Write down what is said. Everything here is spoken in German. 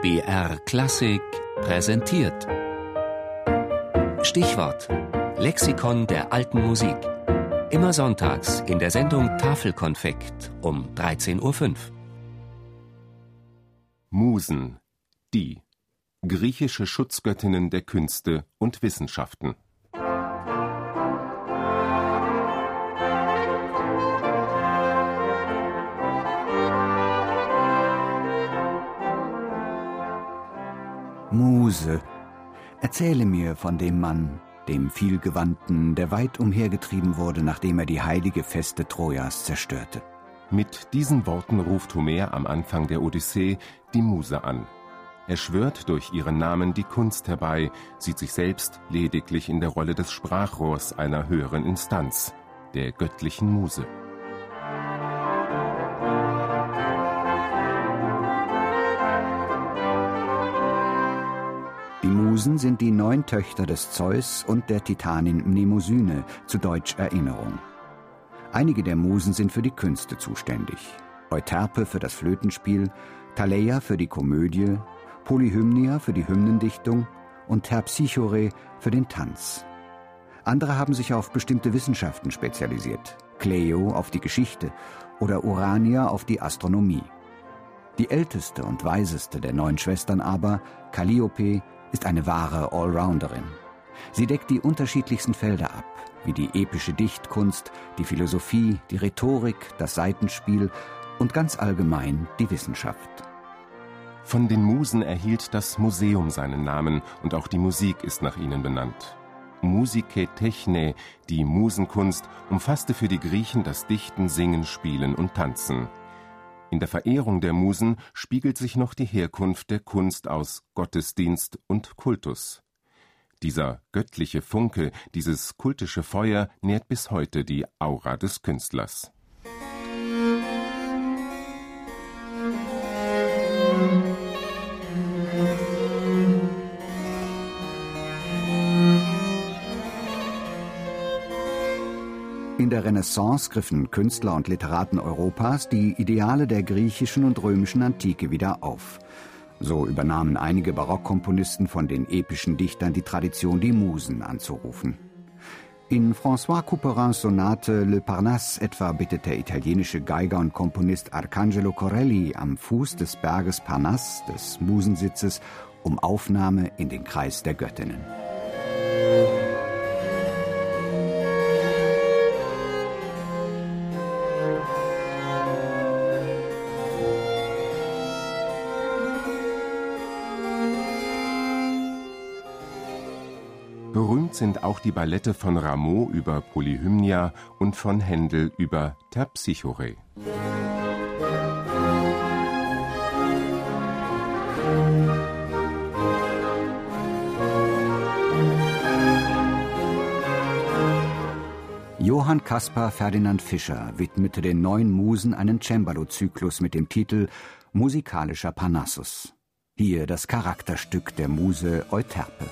BR Klassik präsentiert. Stichwort: Lexikon der alten Musik. Immer sonntags in der Sendung Tafelkonfekt um 13.05 Uhr. Musen, die griechische Schutzgöttinnen der Künste und Wissenschaften. Muse, erzähle mir von dem Mann, dem Vielgewandten, der weit umhergetrieben wurde, nachdem er die heilige Feste Trojas zerstörte. Mit diesen Worten ruft Homer am Anfang der Odyssee die Muse an. Er schwört durch ihren Namen die Kunst herbei, sieht sich selbst lediglich in der Rolle des Sprachrohrs einer höheren Instanz, der göttlichen Muse. Musen sind die neun Töchter des Zeus und der Titanin Mnemosyne, zu Deutsch Erinnerung. Einige der Musen sind für die Künste zuständig. Euterpe für das Flötenspiel, Thaleia für die Komödie, Polyhymnia für die Hymnendichtung und Terpsichore für den Tanz. Andere haben sich auf bestimmte Wissenschaften spezialisiert. Cleo auf die Geschichte oder Urania auf die Astronomie. Die älteste und weiseste der neun Schwestern aber, Calliope, ist eine wahre Allrounderin. Sie deckt die unterschiedlichsten Felder ab, wie die epische Dichtkunst, die Philosophie, die Rhetorik, das Seitenspiel und ganz allgemein die Wissenschaft. Von den Musen erhielt das Museum seinen Namen und auch die Musik ist nach ihnen benannt. Musike Techne, die Musenkunst, umfasste für die Griechen das Dichten, Singen, Spielen und Tanzen. In der Verehrung der Musen spiegelt sich noch die Herkunft der Kunst aus Gottesdienst und Kultus. Dieser göttliche Funke, dieses kultische Feuer nährt bis heute die Aura des Künstlers. In der Renaissance griffen Künstler und Literaten Europas die Ideale der griechischen und römischen Antike wieder auf. So übernahmen einige Barockkomponisten von den epischen Dichtern die Tradition, die Musen anzurufen. In François Couperins Sonate Le Parnasse etwa bittet der italienische Geiger und Komponist Arcangelo Corelli am Fuß des Berges Parnasse, des Musensitzes, um Aufnahme in den Kreis der Göttinnen. Berühmt sind auch die Ballette von Rameau über Polyhymnia und von Händel über Terpsichore. Johann Caspar Ferdinand Fischer widmete den neun Musen einen Cembalo-Zyklus mit dem Titel Musikalischer Parnassus. Hier das Charakterstück der Muse Euterpe.